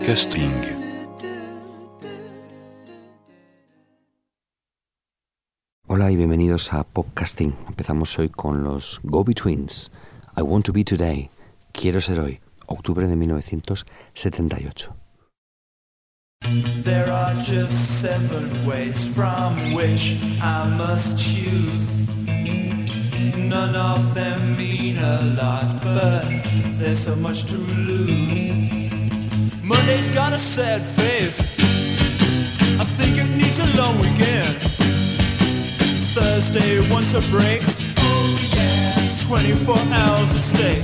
You. Podcasting. Hola y bienvenidos a Popcasting. Empezamos hoy con los Go Betweens. I Want to Be Today. Quiero ser hoy. Octubre de 1978. There are just seven ways from which I must choose. None of them mean a lot, but there's so much to lose. Monday's got a sad face. I think it needs a long weekend. Thursday wants a break. Oh yeah. 24 hours a stay.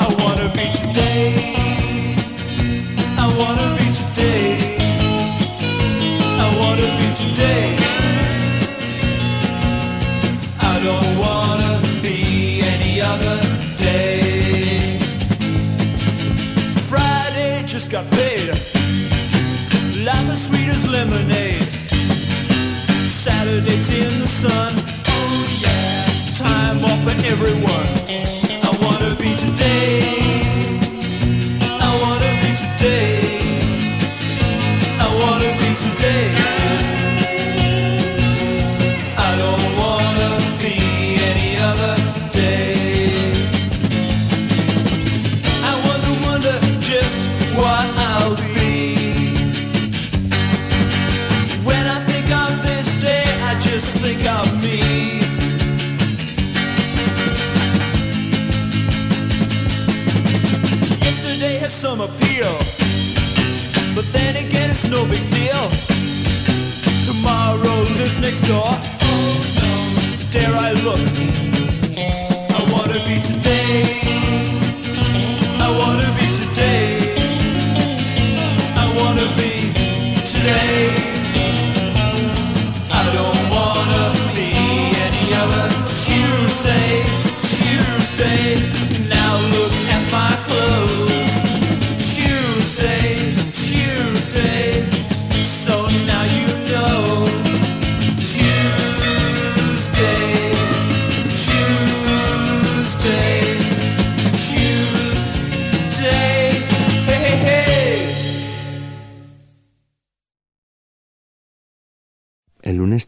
I wanna be today. I wanna be today. I wanna be today. I don't wanna just got paid. Life is sweet as lemonade. Saturday's in the sun. Oh yeah. Time off for everyone. I wanna be today. I wanna be today. I wanna be today. It's no big deal. Tomorrow lives next door. Oh no, dare I look? I wanna be today.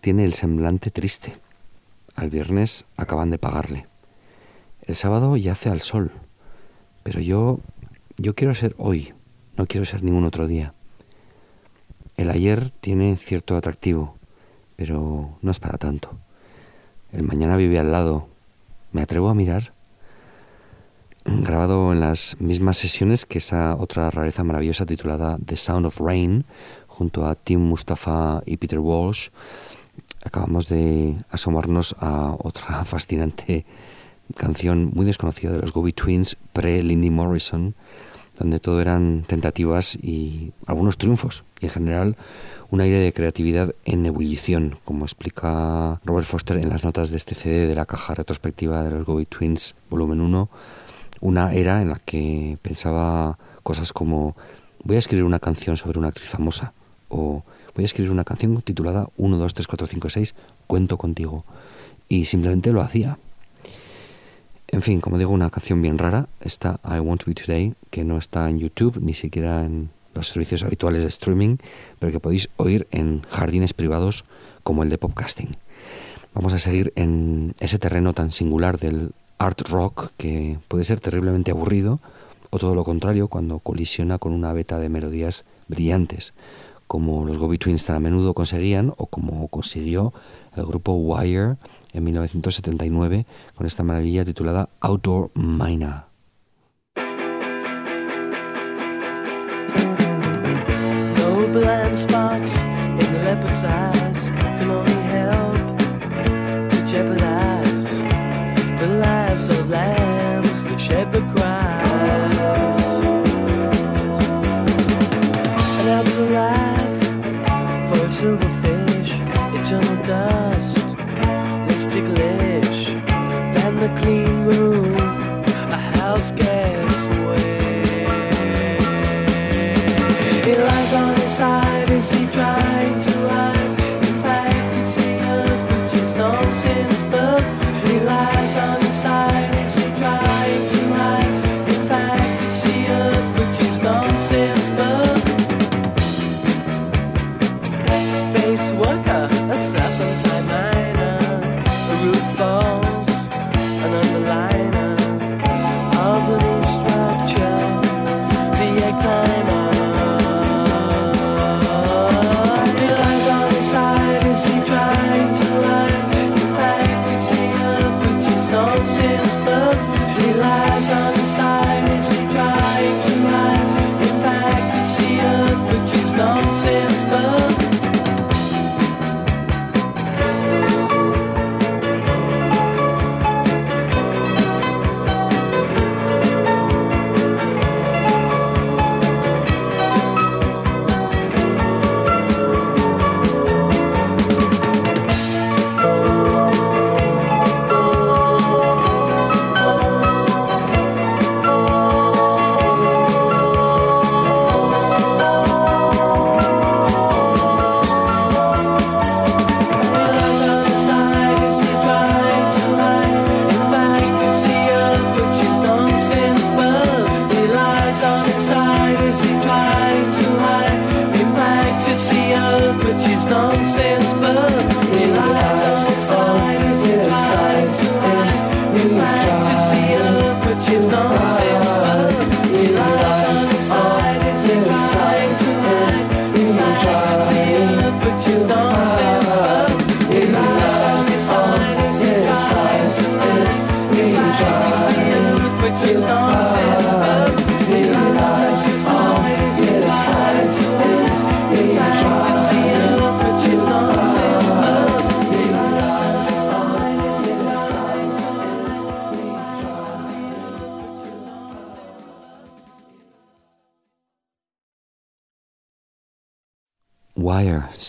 Tiene el semblante triste. Al viernes acaban de pagarle. El sábado yace al sol. Pero yo, yo quiero ser hoy, no quiero ser ningún otro día. El ayer tiene cierto atractivo, pero no es para tanto. El mañana vive al lado. ¿Me atrevo a mirar? Grabado en las mismas sesiones que esa otra rareza maravillosa titulada The Sound of Rain, junto a Tim Mustafa y Peter Walsh, acabamos de asomarnos a otra fascinante canción muy desconocida de los Gobi Twins pre-Lindy Morrison, donde todo eran tentativas y algunos triunfos, y en general un aire de creatividad en ebullición, como explica Robert Foster en las notas de este CD de la caja retrospectiva de los Gobi Twins, volumen 1, una era en la que pensaba cosas como voy a escribir una canción sobre una actriz famosa, o voy a escribir una canción titulada 1, 2, 3, 4, 5, 6, cuento contigo, y simplemente lo hacía. En fin, como digo, una canción bien rara, esta I Want to Be Today, que no está en YouTube, ni siquiera en los servicios habituales de streaming, pero que podéis oír en jardines privados como el de Popcasting. Vamos a seguir en ese terreno tan singular del art rock que puede ser terriblemente aburrido, o todo lo contrario, cuando colisiona con una beta de melodías brillantes, como los Gobi Twins tan a menudo conseguían, o como consiguió el grupo Wire en 1979 con esta maravilla titulada Outdoor Miner.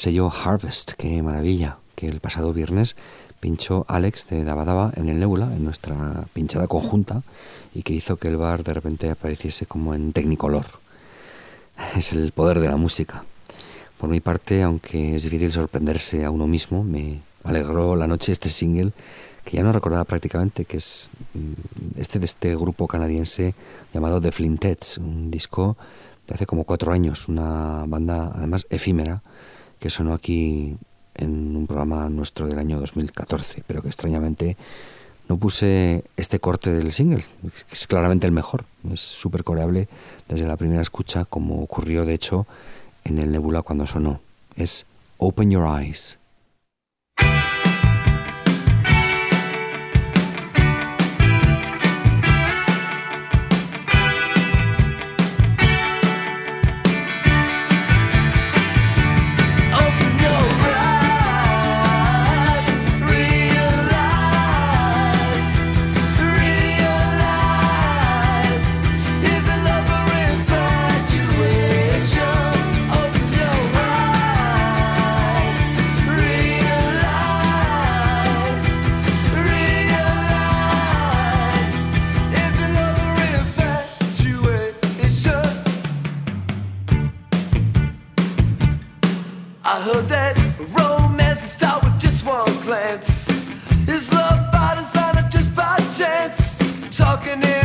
Sello Harvest, qué maravilla, que el pasado viernes pinchó Alex de Dabadaba en el Nebula, en nuestra pinchada conjunta, y que hizo que el bar de repente apareciese como en tecnicolor. Es el poder de la música. Por mi parte, aunque es difícil sorprenderse a uno mismo, me alegró la noche este single que ya no recordaba prácticamente, que es mm, este de este grupo canadiense llamado The Flintettes, un disco de hace como cuatro años, una banda además efímera que sonó aquí en un programa nuestro del año 2014, pero que extrañamente no puse este corte del single, que es claramente el mejor, es súper coreable desde la primera escucha, como ocurrió de hecho en el Nebula cuando sonó. Es Open Your Eyes. talking in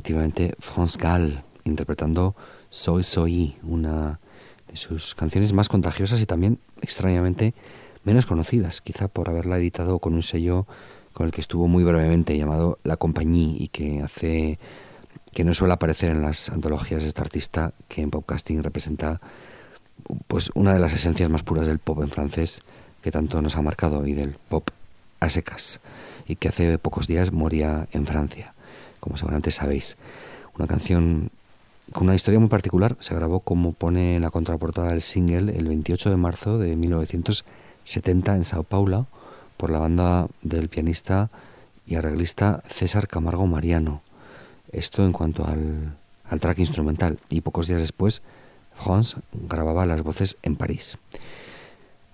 efectivamente France Gall interpretando Soy Soy, una de sus canciones más contagiosas y también extrañamente menos conocidas, quizá por haberla editado con un sello con el que estuvo muy brevemente llamado La Compagnie y que hace que no suele aparecer en las antologías de esta artista que en podcasting representa pues una de las esencias más puras del pop en francés que tanto nos ha marcado y del pop a secas y que hace pocos días moría en Francia, como seguramente sabéis. Una canción con una historia muy particular, se grabó como pone en la contraportada del single el 28 de marzo de 1970 en Sao Paulo por la banda del pianista y arreglista César Camargo Mariano. Esto en cuanto al, al track instrumental. Y pocos días después, France grababa las voces en París.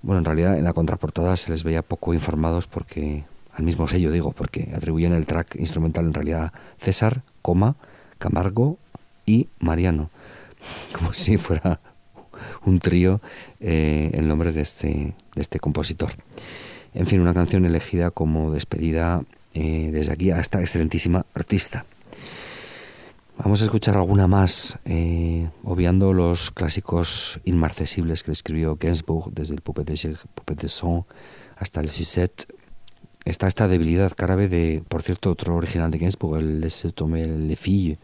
Bueno, en realidad en la contraportada se les veía poco informados porque, al mismo sello digo, porque atribuyen el track instrumental en realidad César, coma, Camargo y Mariano, como si fuera un trío eh, el nombre de este, de este compositor. En fin, una canción elegida como despedida eh, desde aquí a esta excelentísima artista. Vamos a escuchar alguna más, eh, obviando los clásicos inmarcesibles que escribió Gainsbourg, desde el Poupée de, Poupée de Son hasta el Suzette. Está esta debilidad árabe de, por cierto, otro original de Gainsbourg, el Laisse tomber les filles.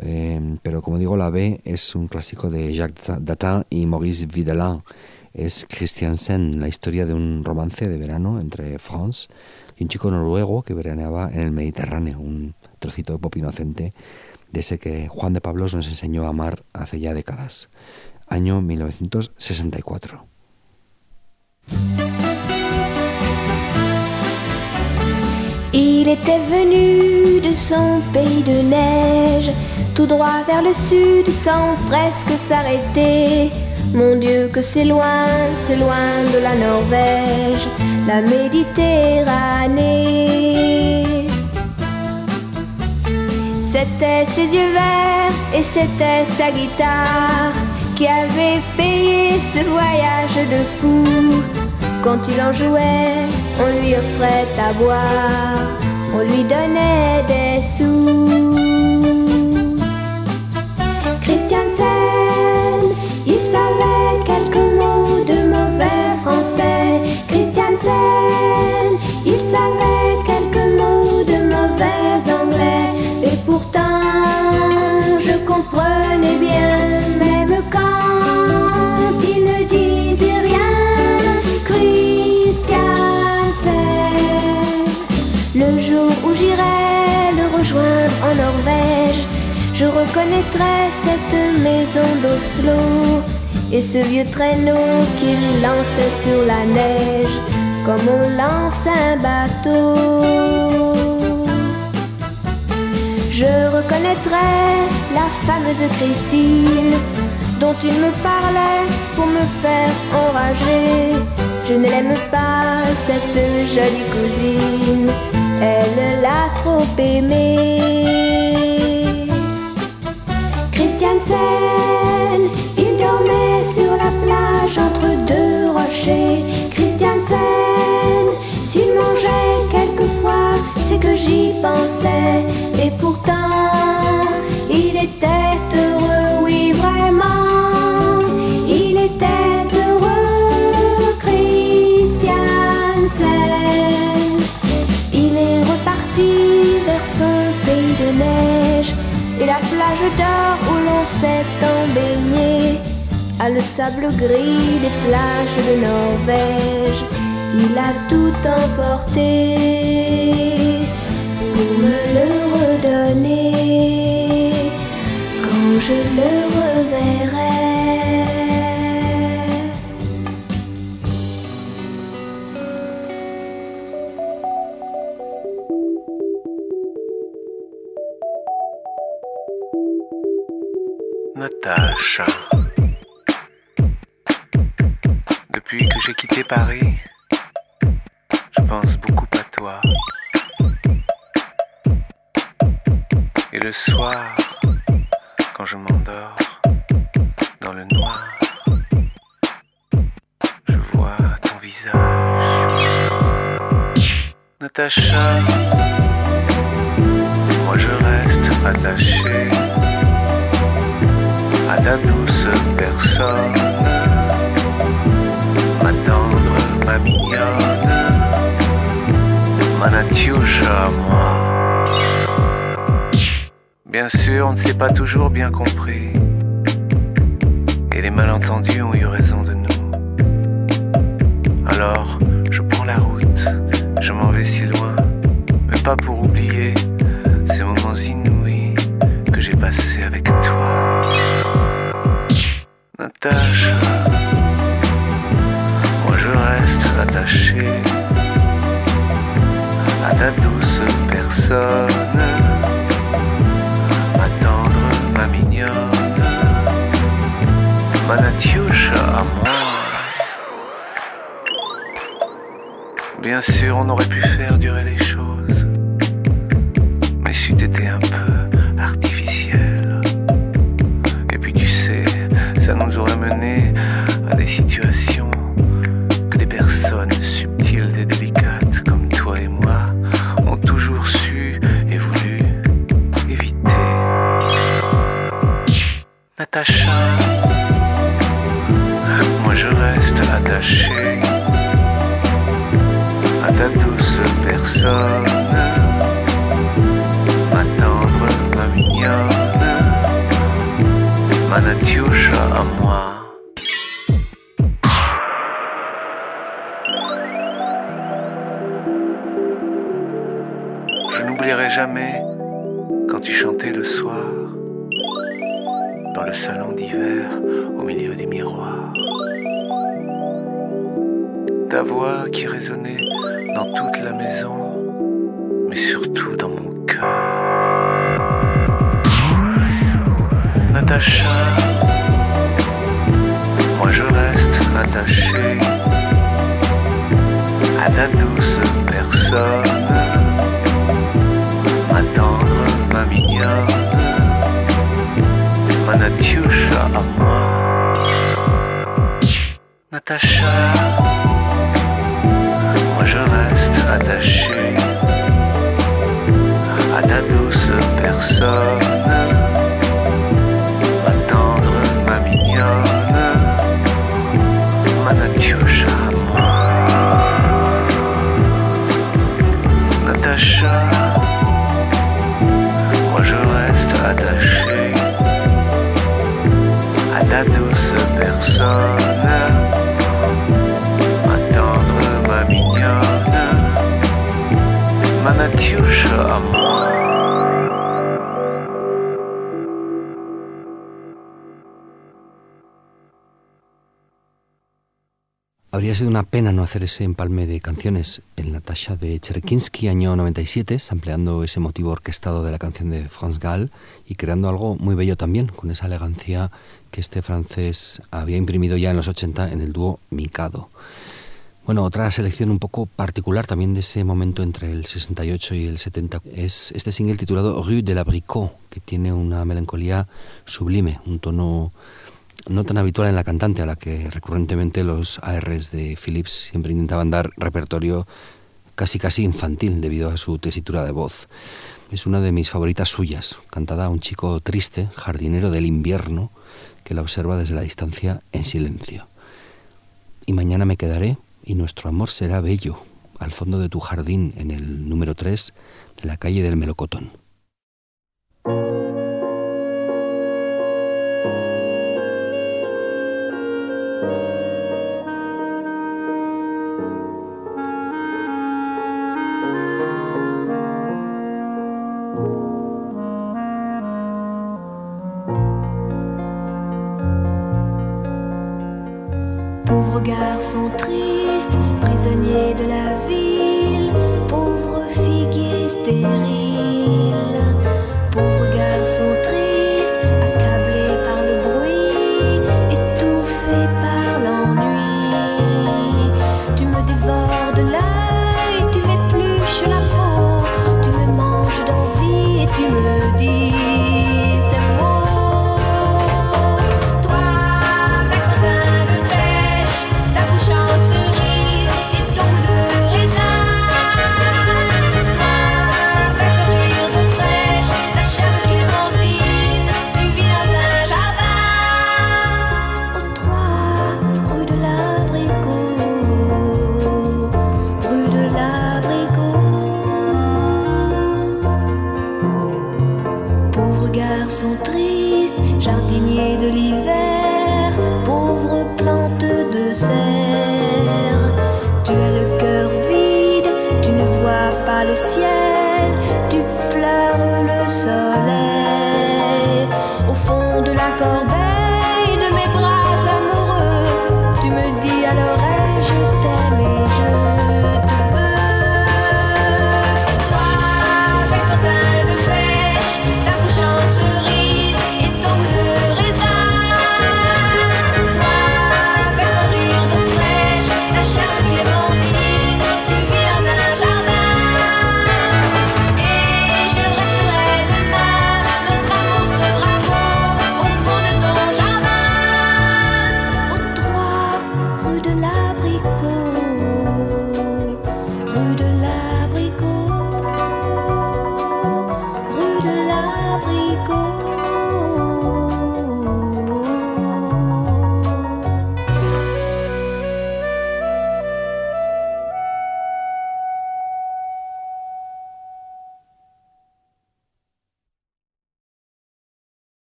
Eh, pero como digo, la B es un clásico de Jacques Datin y Maurice Vidalin. Es Christiansen, la historia de un romance de verano entre France y un chico noruego que veraneaba en el Mediterráneo, un trocito de pop inocente de ese que Juan de Pablos nos enseñó a amar hace ya décadas. Año 1964. Il était venu de son pays de neige, tout droit vers le sud sans presque s'arrêter. Mon Dieu, que c'est loin, c'est loin de la Norvège, la Méditerranée. C'était ses yeux verts et c'était sa guitare qui avait payé ce voyage de fou. Quand il en jouait, on lui offrait à boire, on lui donnait des sous. Christiansen, il savait quelques mots de mauvais français. Christiansen, il savait quelques mots de mauvais anglais. Et pourtant, je comprenais bien, je reconnaîtrai cette maison d'Oslo et ce vieux traîneau qu'il lançait sur la neige comme on lance un bateau. Je reconnaîtrai la fameuse Christine dont il me parlait pour me faire enrager. Je ne l'aime pas, cette jolie cousine, elle l'a trop aimée. Christiansen, il dormait sur la plage entre deux rochers. Christiansen, s'il mangeait quelquefois, c'est que j'y pensais. Et pourtant, il était heureux. S'est baigné à le sable gris des plages de Norvège. Il a tout emporté pour me le redonner quand je le reverrai. J'ai quitté Paris, je pense beaucoup à toi. Et le soir, quand je m'endors dans le noir, je vois ton visage. Natacha, moi je reste attaché à ta douce personne, ma mignonne, ma moi. Bien sûr, on ne s'est pas toujours bien compris, et les malentendus ont eu raison de nous. Alors, je prends la route, je m'en vais si loin, mais pas pour oublier ces moments inouïs que j'ai passés avec toi. Natacha, reste attaché à ta douce personne, ma tendre, ma mignonne, ma Natiusha à moi. Bien sûr, on aurait pu faire durer les choses, mais si t'étais un peu artificiel. Et puis tu sais, ça nous aurait mené à des situations hacer ese empalme de canciones en la tasha de Cherekinsky, año 97, sampleando ese motivo orquestado de la canción de France Gall y creando algo muy bello también, con esa elegancia que este francés había imprimido ya en los 80 en el dúo Mikado. Bueno, otra selección un poco particular también de ese momento entre el 68 y el 70 es este single titulado Rue de l'Abricot, que tiene una melancolía sublime, un tono no tan habitual en la cantante, a la que recurrentemente los ARs de Philips siempre intentaban dar repertorio casi casi infantil debido a su tesitura de voz. es una de mis favoritas suyas, cantada a un chico triste, jardinero del invierno, que la observa desde la distancia en silencio. Y mañana me quedaré y nuestro amor será bello, al fondo de tu jardín, en el número 3 de la calle del Melocotón. Garçon triste, prisonnier de la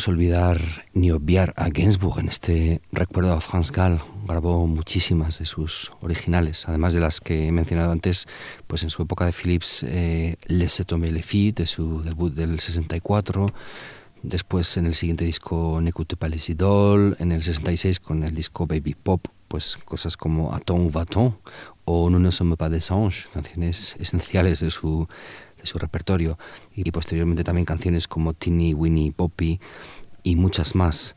podemos olvidar ni obviar a Gainsbourg en este recuerdo a France Gall. Grabó muchísimas de sus originales, además de las que he mencionado antes, pues en su época de Philips, eh, Laissez tomber les filles, de su debut del 64, después en el siguiente disco N'écoute pas les idoles, en el 66 con el disco Baby Pop, pues cosas como Attends ou va-t-on o Nous ne sommes pas des anges, canciones esenciales de su de su repertorio y posteriormente también canciones como Teeny Winnie Poppy y muchas más.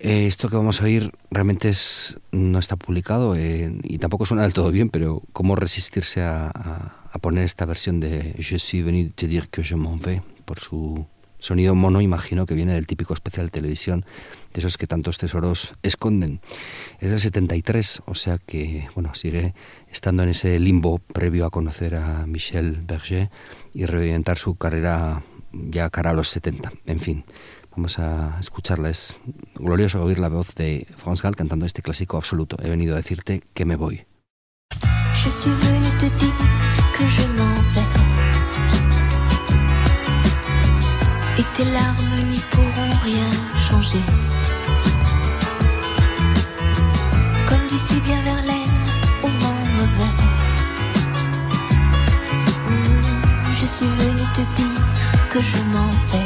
Eh, esto que vamos a oír realmente es, no está publicado eh, y tampoco suena del todo bien, pero cómo resistirse a, a- a poner esta versión de Je suis venu te dire que je m'en vais por su sonido mono, imagino que viene del típico especial de televisión, de esos que tantos tesoros esconden. Es del 73, o sea que, bueno, sigue estando en ese limbo previo a conocer a Michel Berger y reorientar su carrera ya cara a los 70. En fin, vamos a escucharla. Es glorioso oír la voz de France Gall cantando este clásico absoluto. He venido a decirte que me voy. Et tes larmes n'y pourront rien changer. Comme d'ici bien Verlaine au vent mauvais. Hmm, Je suis venu te dire que je m'en vais.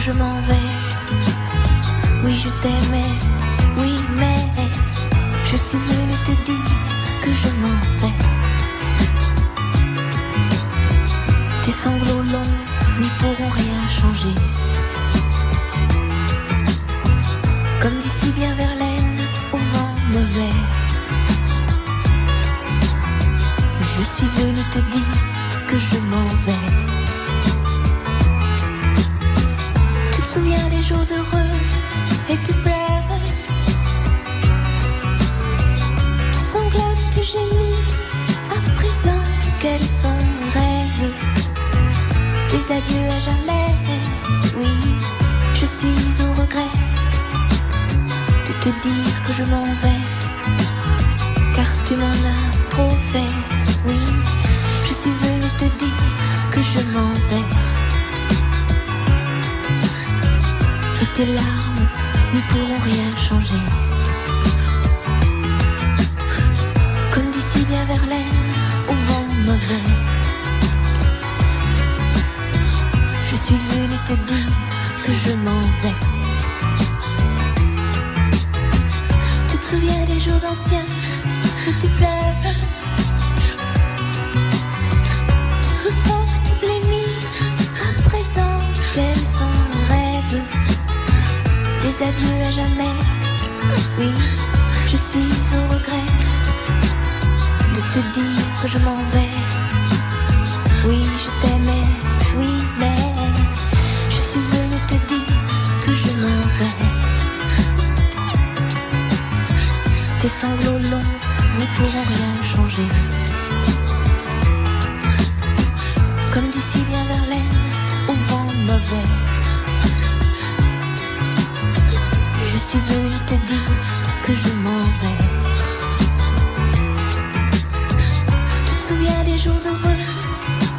Je m'en vais. Oui, je t'aimais. Oui, mais je suis venu te dire longs ne pourront rien changer. Comme d'ici bien vers l'air, au vent mauvais. Je suis venu te dire que je m'en vais. Tu te souviens des jours heureux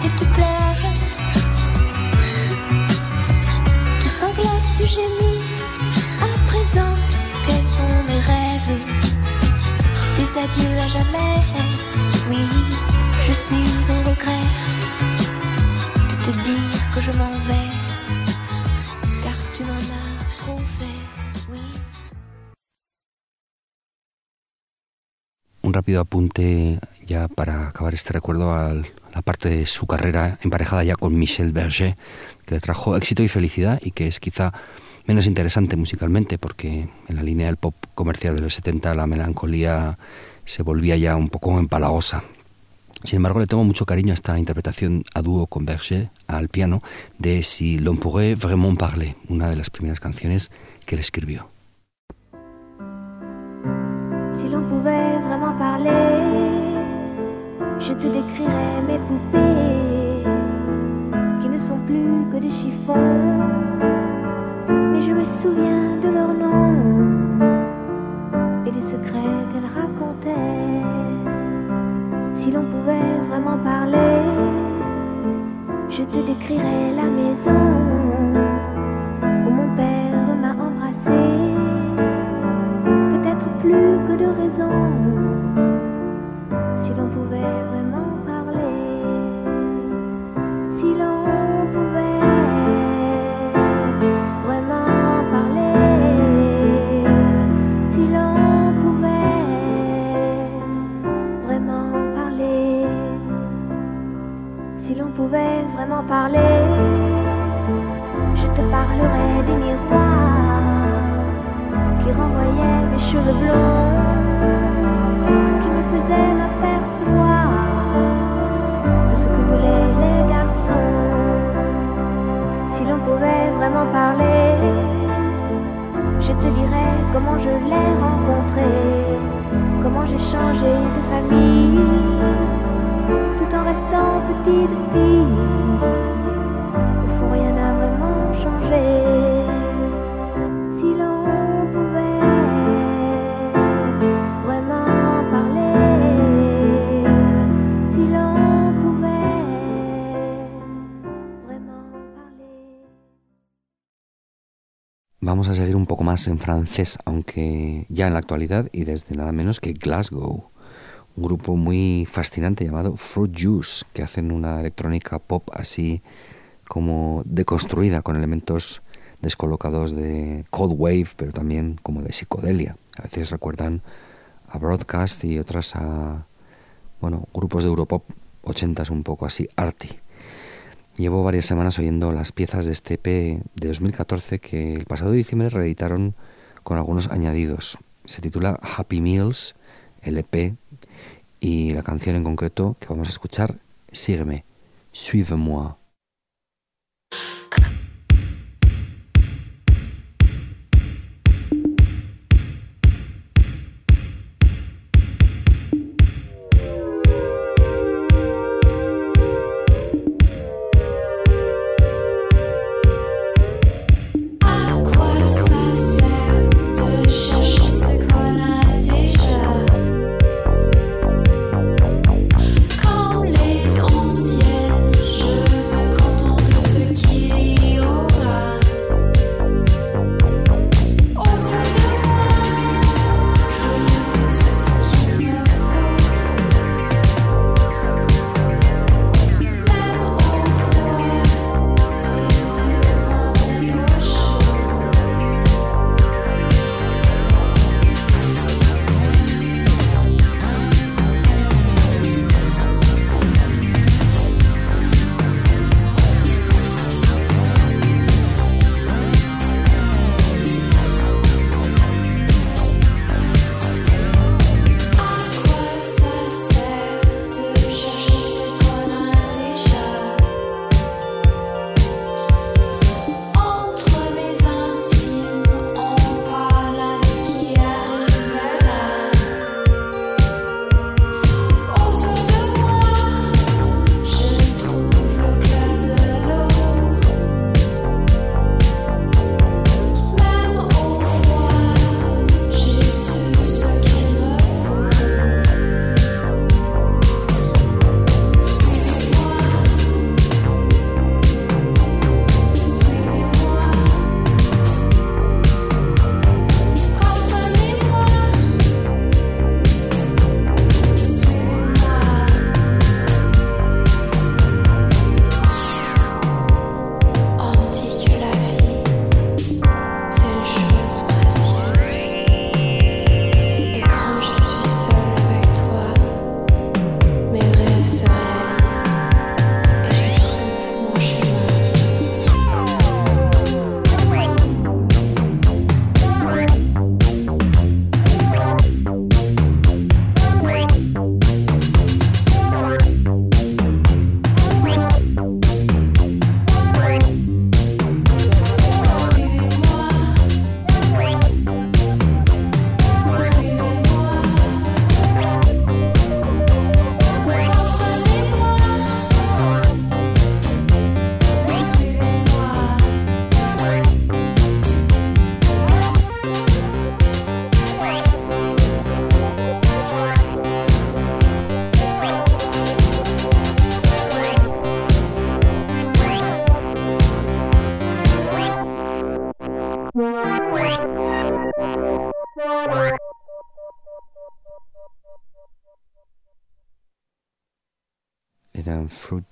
et tu pleures. Tu sanglotes, tu gémis. À présent, quels sont mes rêves? Un rápido apunte ya para acabar este recuerdo a la parte de su carrera emparejada ya con Michel Berger, que le trajo éxito y felicidad y que es quizá menos interesante musicalmente porque en la línea del pop comercial de los 70 la melancolía se volvía ya un poco empalagosa. Sin embargo, le tengo mucho cariño a esta interpretación a dúo con Berger al piano de Si l'on pourrait vraiment parler, una de las primeras canciones que él escribió. Si l'on pouvait vraiment parler, je te décrirais mes poupées qui ne sont plus que des chiffons. Mais je me souviens de leurs noms et des secrets qu'elles racontaient. Si l'on pouvait vraiment parler, je te décrirais la maison où mon père m'a embrassé. Peut-être plus que de raison. Si l'on pouvait vraiment parler, si l'on pouvait vraiment parler, je te parlerais des miroirs qui renvoyaient mes cheveux blonds, qui me faisaient m'apercevoir de ce que voulaient les garçons. Si l'on pouvait vraiment parler, je te dirais comment je l'ai rencontré, comment j'ai changé de famille, tout en restant petite fille. Au fond, rien n'a vraiment changé. Si l'on pouvait vraiment parler, si l'on pouvait vraiment parler. Vamos a seguir un poco más en francés, aunque ya en la actualidad y desde nada menos que Glasgow. Un grupo muy fascinante llamado Fruit Juice, que hacen una electrónica pop así como deconstruida, con elementos descolocados de cold wave, pero también como de psicodelia. A veces recuerdan a Broadcast y otras a bueno, grupos de Europop 80s un poco así arty. Llevo varias semanas oyendo las piezas de este EP de 2014 que el pasado diciembre reeditaron con algunos añadidos. Se titula Happy Meals, el y la canción en concreto que vamos a escuchar, Sígueme, Suive-moi.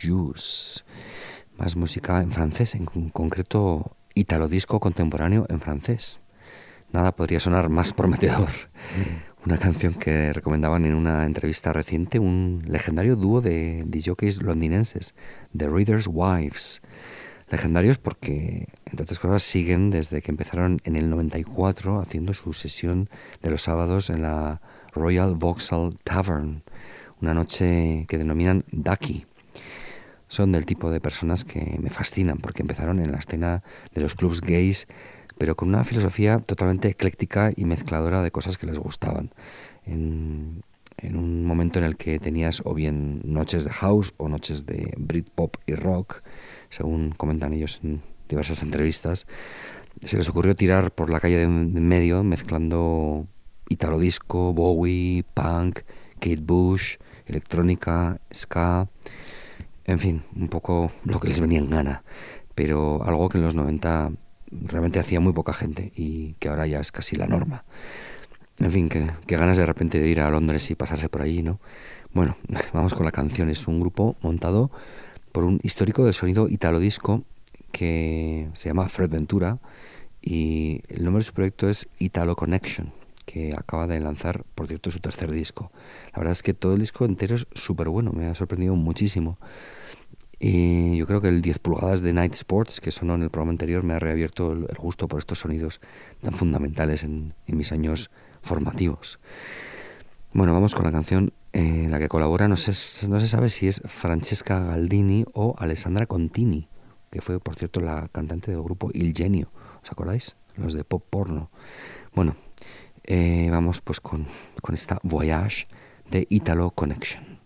Juice. Más música en francés, en concreto italo disco contemporáneo en francés. Nada podría sonar más prometedor. Una canción que recomendaban en una entrevista reciente un legendario dúo de jockeys londinenses, The Reader's Wives. Legendarios porque, entre otras cosas, siguen desde que empezaron en el 94 haciendo su sesión de los sábados en la Royal Vauxhall Tavern, una noche que denominan Ducky son del tipo de personas que me fascinan porque empezaron en la escena de los clubs gays, pero con una filosofía totalmente ecléctica y mezcladora de cosas que les gustaban. En, un momento en el que tenías o bien noches de house o noches de Britpop y rock, según comentan ellos en diversas entrevistas, se les ocurrió tirar por la calle de medio mezclando italo disco, Bowie, punk, Kate Bush, electrónica, ska en fin, un poco lo que les venía en gana, pero algo que en los 90 realmente hacía muy poca gente y que ahora ya es casi la norma. En fin, que, ganas de repente de ir a Londres y pasarse por allí, ¿no? Bueno, vamos con la canción. Es un grupo montado por un histórico del sonido italo disco que se llama Fred Ventura y el nombre de su proyecto es Italo Connection que acaba de lanzar, por cierto, su tercer disco. La verdad es que todo el disco entero es súper bueno, me ha sorprendido muchísimo. Y yo creo que el 10 pulgadas de Night Sports, que sonó en el programa anterior, me ha reabierto el, gusto por estos sonidos tan fundamentales en, mis años formativos. Bueno, vamos con la canción En la que colabora, no se, no se sabe si es Francesca Galdini o Alessandra Contini, que fue, por cierto, la cantante del grupo Il Genio. ¿Os acordáis? Los de pop porno. Bueno, eh, vamos pues con, con esta Voyage de Italo Connection.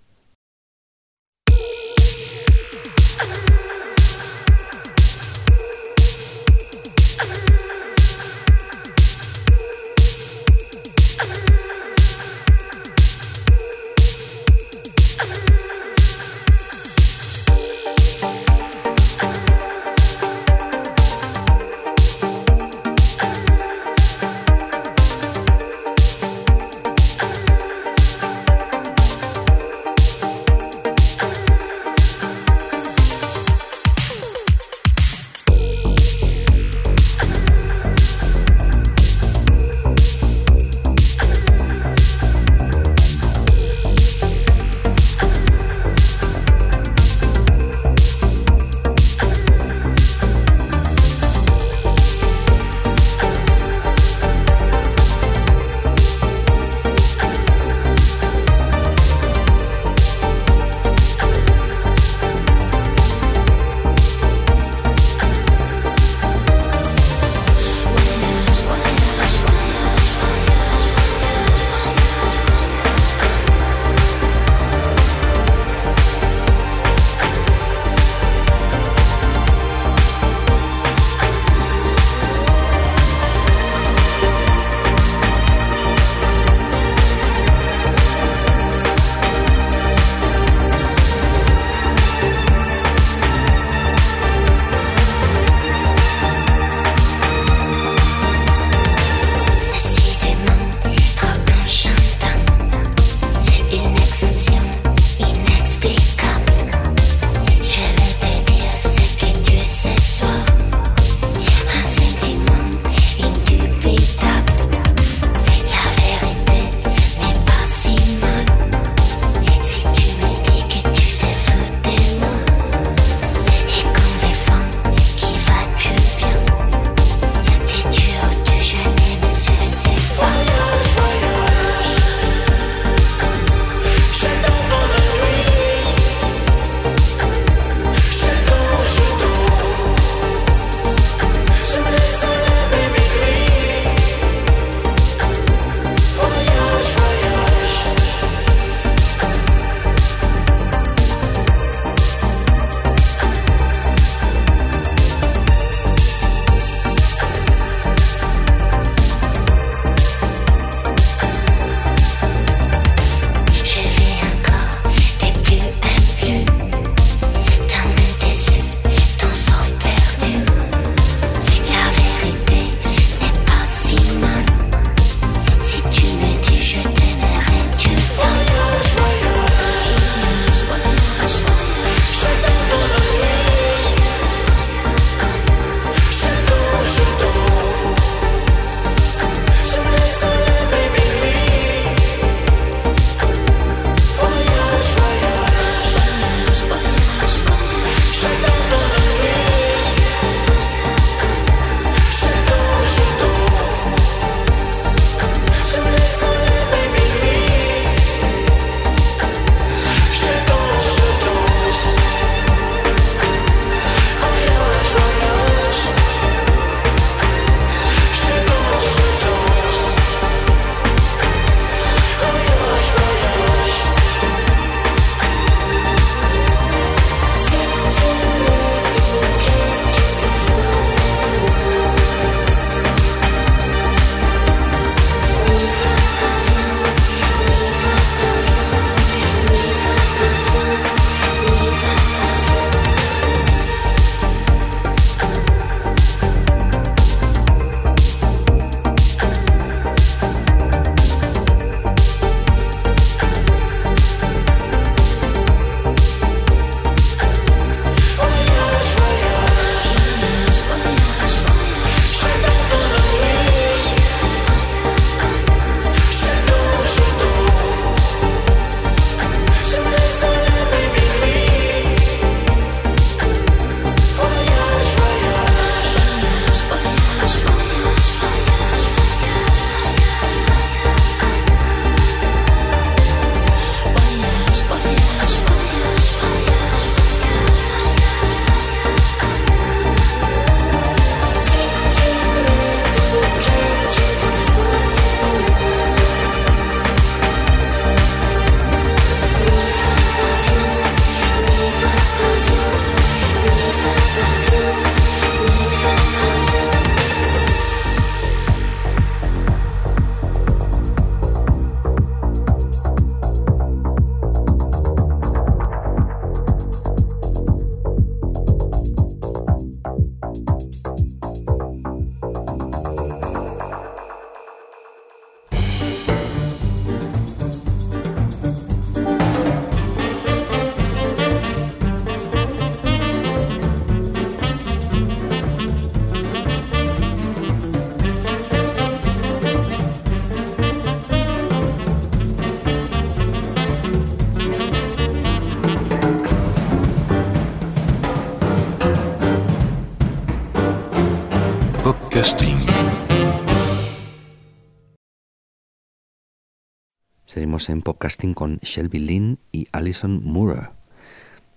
En podcasting con Shelby Lynn y Alison Moore.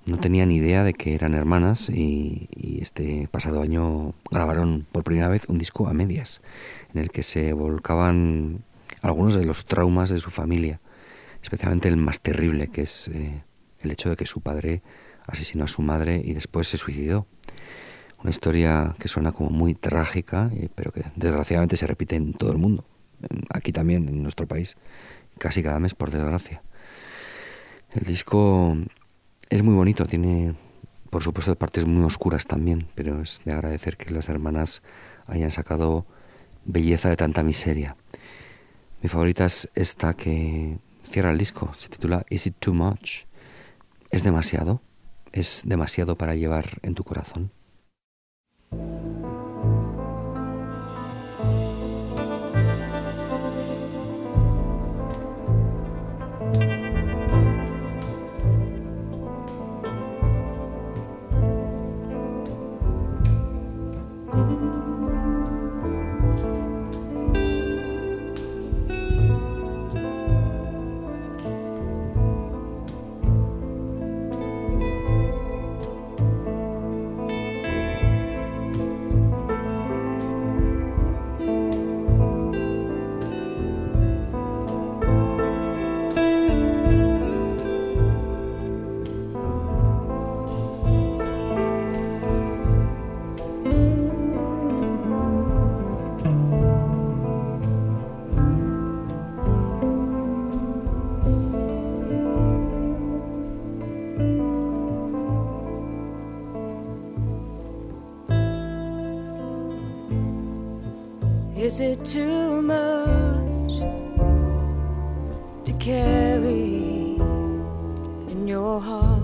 No tenía ni idea de que eran hermanas y, y, este pasado año grabaron por primera vez un disco a medias, en el que se volcaban algunos de los traumas de su familia, especialmente el más terrible, que es eh, el hecho de que su padre asesinó a su madre y después se suicidó. Una historia que suena como muy trágica, eh, pero que desgraciadamente se repite en todo el mundo, aquí también, en nuestro país, casi cada mes, por desgracia. El disco es muy bonito, tiene por supuesto partes muy oscuras también, pero es de agradecer que las hermanas hayan sacado belleza de tanta miseria. Mi favorita es esta que cierra el disco, se titula Is It Too Much? ¿Es demasiado? ¿Es demasiado para llevar en tu corazón? Is it too much to carry in your heart?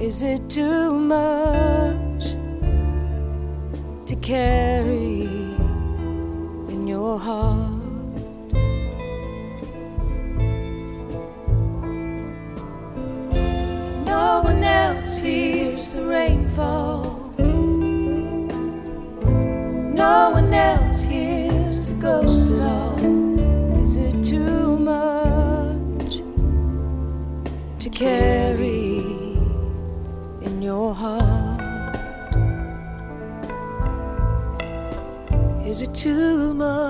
Is it too much to carry carry in your heart? Is it too much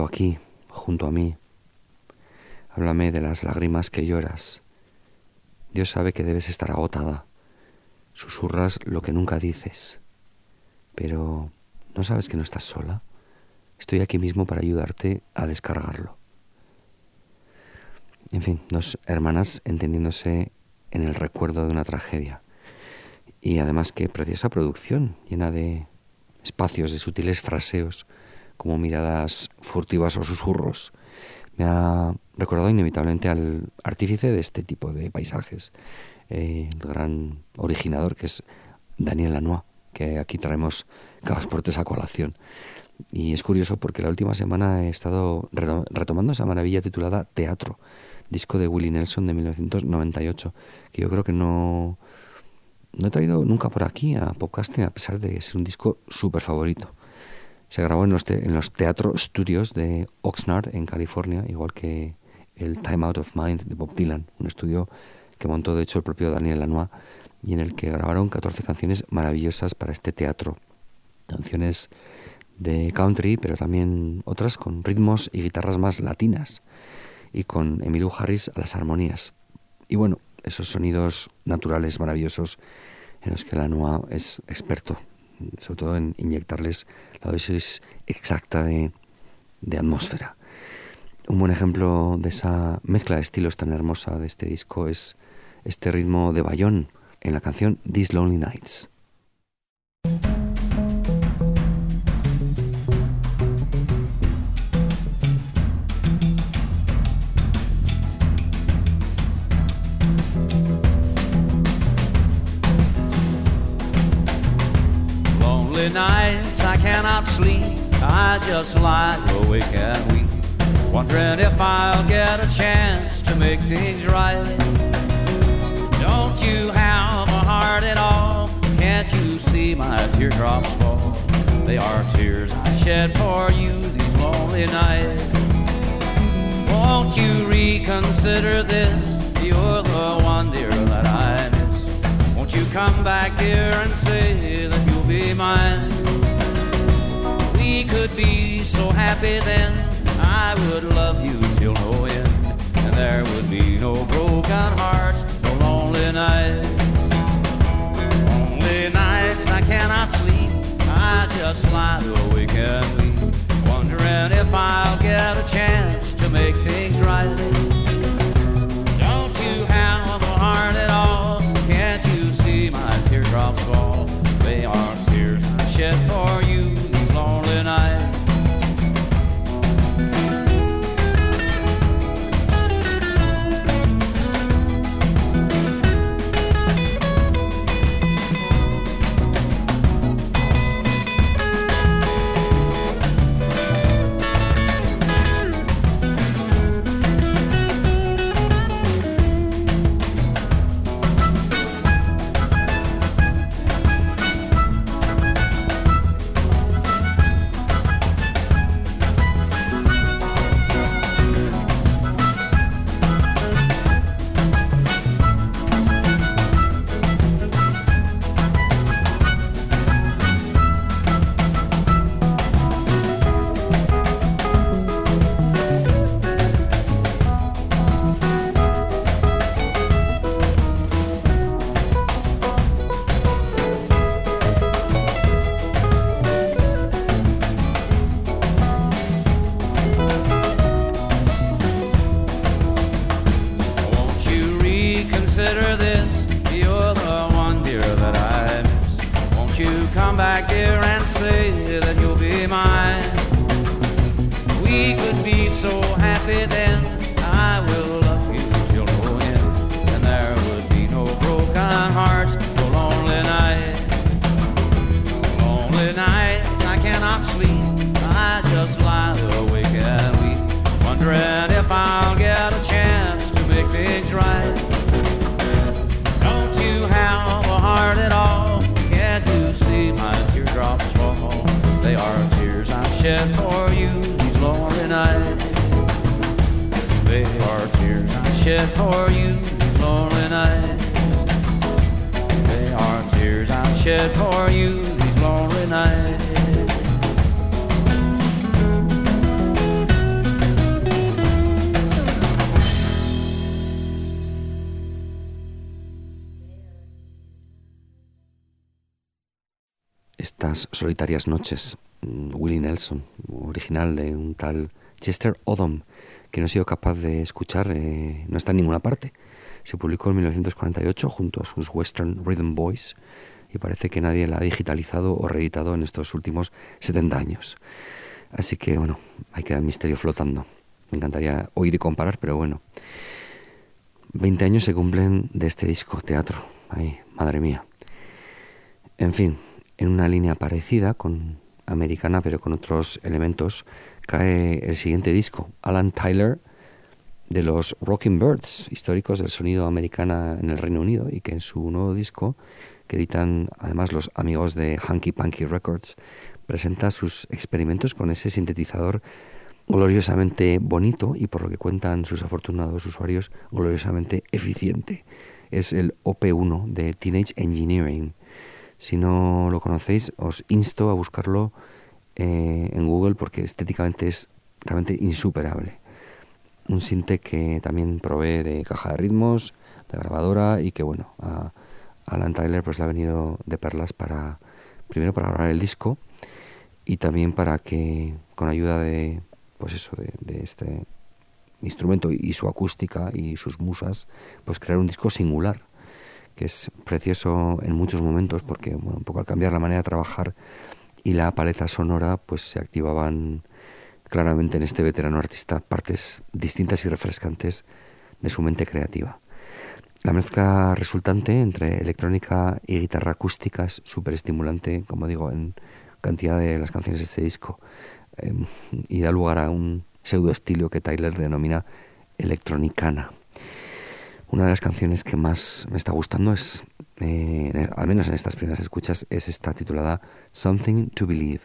Aquí, junto a mí. Háblame de las lágrimas que lloras. Dios sabe que debes estar agotada. Susurras lo que nunca dices. Pero ¿no sabes que no estás sola? Estoy aquí mismo para ayudarte a descargarlo. En fin, dos hermanas entendiéndose en el recuerdo de una tragedia. Y además qué preciosa producción, llena de espacios, de sutiles fraseos, como miradas furtivas o susurros. Me ha recordado inevitablemente al artífice de este tipo de paisajes, el gran originador que es Daniel Lanois, que aquí traemos cada transportes a colación. Y es curioso porque la última semana he estado reto- retomando esa maravilla titulada Teatro, disco de Willie Nelson de 1998, que yo creo que no, no he traído nunca por aquí a podcasting, a pesar de ser un disco súper favorito. Se grabó en los, te- los Teatro Studios de Oxnard, en California, igual que el Time Out of Mind de Bob Dylan, un estudio que montó de hecho el propio Daniel Lanois y en el que grabaron 14 canciones maravillosas para este teatro. Canciones de country, pero también otras con ritmos y guitarras más latinas y con Emilio Harris a las armonías. Y bueno, esos sonidos naturales maravillosos en los que Lanois es experto, sobre todo en inyectarles la dosis exacta de, de atmósfera. Un buen ejemplo de esa mezcla de estilos tan hermosa de este disco es este ritmo de bayón en la canción These Lonely Nights. Lonely nights I cannot sleep. I just lie awake and weep, wondering if I'll get a chance to make things right. Don't you have a heart at all? Can't you see my teardrops fall? They are tears I shed for you these lonely nights. Won't you reconsider this? You're the one, dear, that I miss. Won't you come back, dear, and say that be mine? We could be so happy then. I would love you till no end, and there would be no broken hearts, no lonely nights. Lonely nights I cannot sleep. I just lie awake and weep, wondering if I'll Estas solitarias noches, mm, Willie Nelson, original de un tal Chester Odom, que no he sido capaz de escuchar, eh, no está en ninguna parte. Se publicó en 1948 junto a sus Western Rhythm Boys y parece que nadie la ha digitalizado o reeditado en estos últimos 70 años. Así que bueno, hay que dar misterio flotando. Me encantaría oír y comparar, pero bueno. 20 años se cumplen de este disco, teatro. Ay, madre mía. En fin, en una línea parecida, con americana, pero con otros elementos, cae el siguiente disco, Alan Tyler, de los Rocking Birds, históricos del sonido americana en el Reino Unido, y que en su nuevo disco, que editan además los amigos de Hanky Panky Records, presenta sus experimentos con ese sintetizador gloriosamente bonito y por lo que cuentan sus afortunados usuarios, gloriosamente eficiente. Es el OP1 de Teenage Engineering. Si no lo conocéis, os insto a buscarlo eh, en Google porque estéticamente es realmente insuperable. Un sinte que también provee de caja de ritmos, de grabadora y que bueno, a Alan Tyler pues le ha venido de perlas para, primero para grabar el disco y también para que con ayuda de, pues eso, de, de este instrumento y su acústica y sus musas, pues crear un disco singular que es precioso en muchos momentos porque bueno, un poco al cambiar la manera de trabajar y la paleta sonora pues se activaban claramente en este veterano artista partes distintas y refrescantes de su mente creativa. La mezcla resultante entre electrónica y guitarra acústica es súper estimulante, como digo, en cantidad de las canciones de este disco eh, y da lugar a un pseudo estilo que Tyler denomina electronicana. Una de las canciones que más me está gustando es, eh, al menos en estas primeras escuchas, es esta titulada Something to Believe.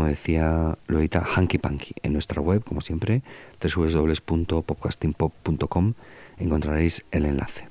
Como decía, lo edita Hanky Panky. En nuestra web, como siempre, www.popcastingpop.com encontraréis el enlace.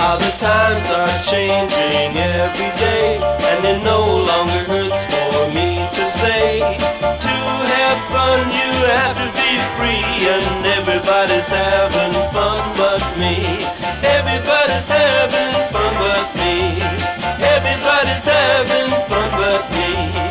How the times are changing every day, and it no longer hurts for me to say. To have fun, you have to be free, and everybody's having fun but me. Everybody's having fun but me. Everybody's having fun but me.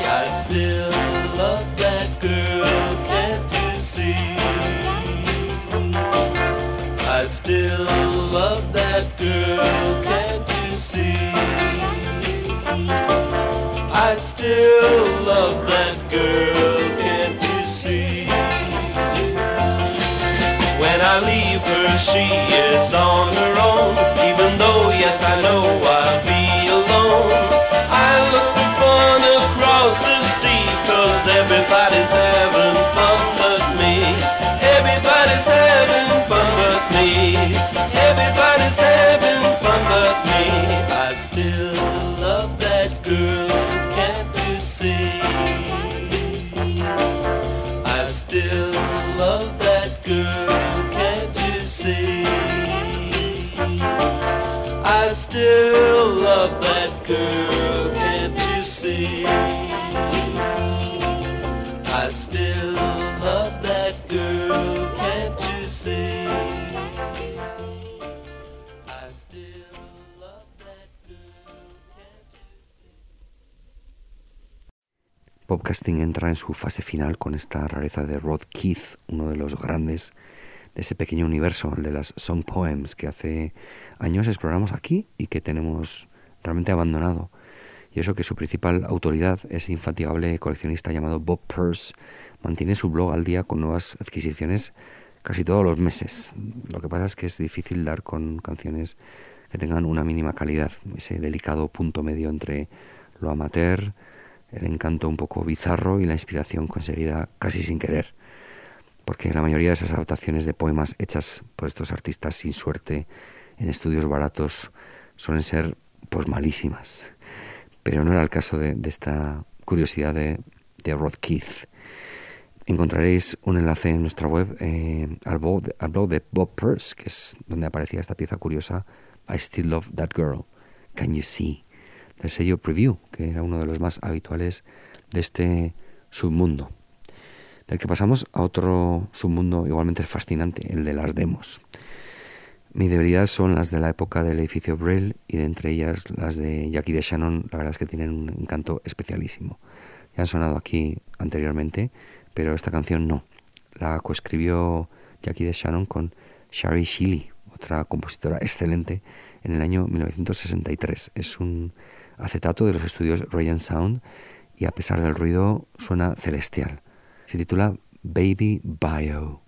Everybody's having fun but me. Everybody's still love that girl, Podcasting entra en su fase final con esta rareza de Rod Keith, uno de los grandes de ese pequeño universo, el de las song poems que hace años exploramos aquí y que tenemos realmente abandonado. Y eso que su principal autoridad, ese infatigable coleccionista llamado Bob Peirce, mantiene su blog al día con nuevas adquisiciones casi todos los meses. Lo que pasa es que es difícil dar con canciones que tengan una mínima calidad, ese delicado punto medio entre lo amateur, el encanto un poco bizarro y la inspiración conseguida casi sin querer. Porque la mayoría de esas adaptaciones de poemas hechas por estos artistas sin suerte en estudios baratos suelen ser pues malísimas. Pero no era el caso de, esta curiosidad de, de Rod Keith. Encontraréis un enlace en nuestra web eh, al, blog, de- al blog de Bob Peirce, que es donde aparecía esta pieza curiosa, I Still Love That Girl, Can You See, del sello Preview, que era uno de los más habituales de este submundo. Del que pasamos a otro submundo igualmente fascinante, el de las demos. Mi debilidad son las de la época del edificio Brill y de entre ellas las de Jackie de Shannon, la verdad es que tienen un encanto especialísimo. Ya han sonado aquí anteriormente, pero esta canción no. La coescribió Jackie de Shannon con Shari Sheely, otra compositora excelente, en el año 1963. Es un acetato de los estudios Ryan Sound y a pesar del ruido suena celestial. Se titula Baby Bio.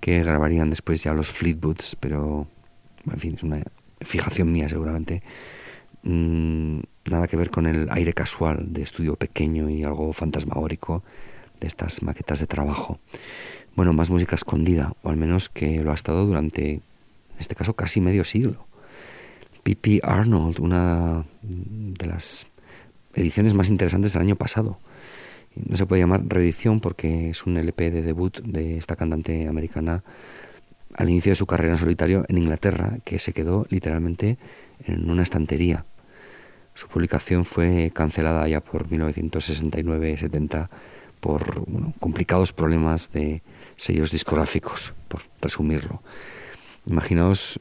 Que grabarían después ya los Fleetwoods, pero en fin, es una fijación mía seguramente. Mm, nada que ver con el aire casual de estudio pequeño y algo fantasmagórico de estas maquetas de trabajo. Bueno, más música escondida, o al menos que lo ha estado durante, en este caso, casi medio siglo. P.P. Arnold, una de las ediciones más interesantes del año pasado. No se puede llamar reedición porque es un LP de debut de esta cantante americana al inicio de su carrera en solitario en Inglaterra, que se quedó literalmente en una estantería. Su publicación fue cancelada ya por 1969-70 por bueno, complicados problemas de sellos discográficos, por resumirlo. Imaginaos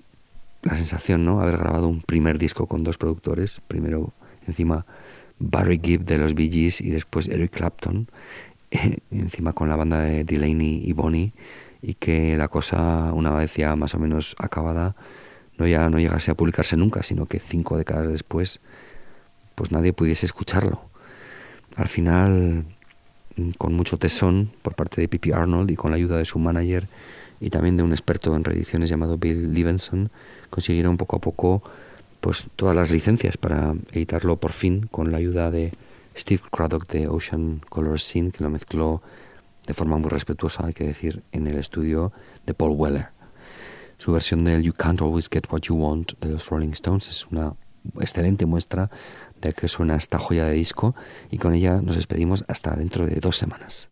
la sensación, ¿no? Haber grabado un primer disco con dos productores, primero encima Barry Gibb de los Bee Gees y después Eric Clapton, encima con la banda de Delaney y Bonnie, y que la cosa, una vez ya más o menos acabada, no ya no llegase a publicarse nunca, sino que cinco décadas después, pues nadie pudiese escucharlo. Al final, con mucho tesón por parte de Pippi Arnold y con la ayuda de su manager y también de un experto en reediciones llamado Bill Levenson, consiguieron poco a poco pues todas las licencias para editarlo por fin con la ayuda de Steve Craddock de Ocean Color Scene, que lo mezcló de forma muy respetuosa, hay que decir, en el estudio de Paul Weller. Su versión del You Can't Always Get What You Want de los Rolling Stones es una excelente muestra de que suena esta joya de disco y con ella nos despedimos hasta dentro de dos semanas.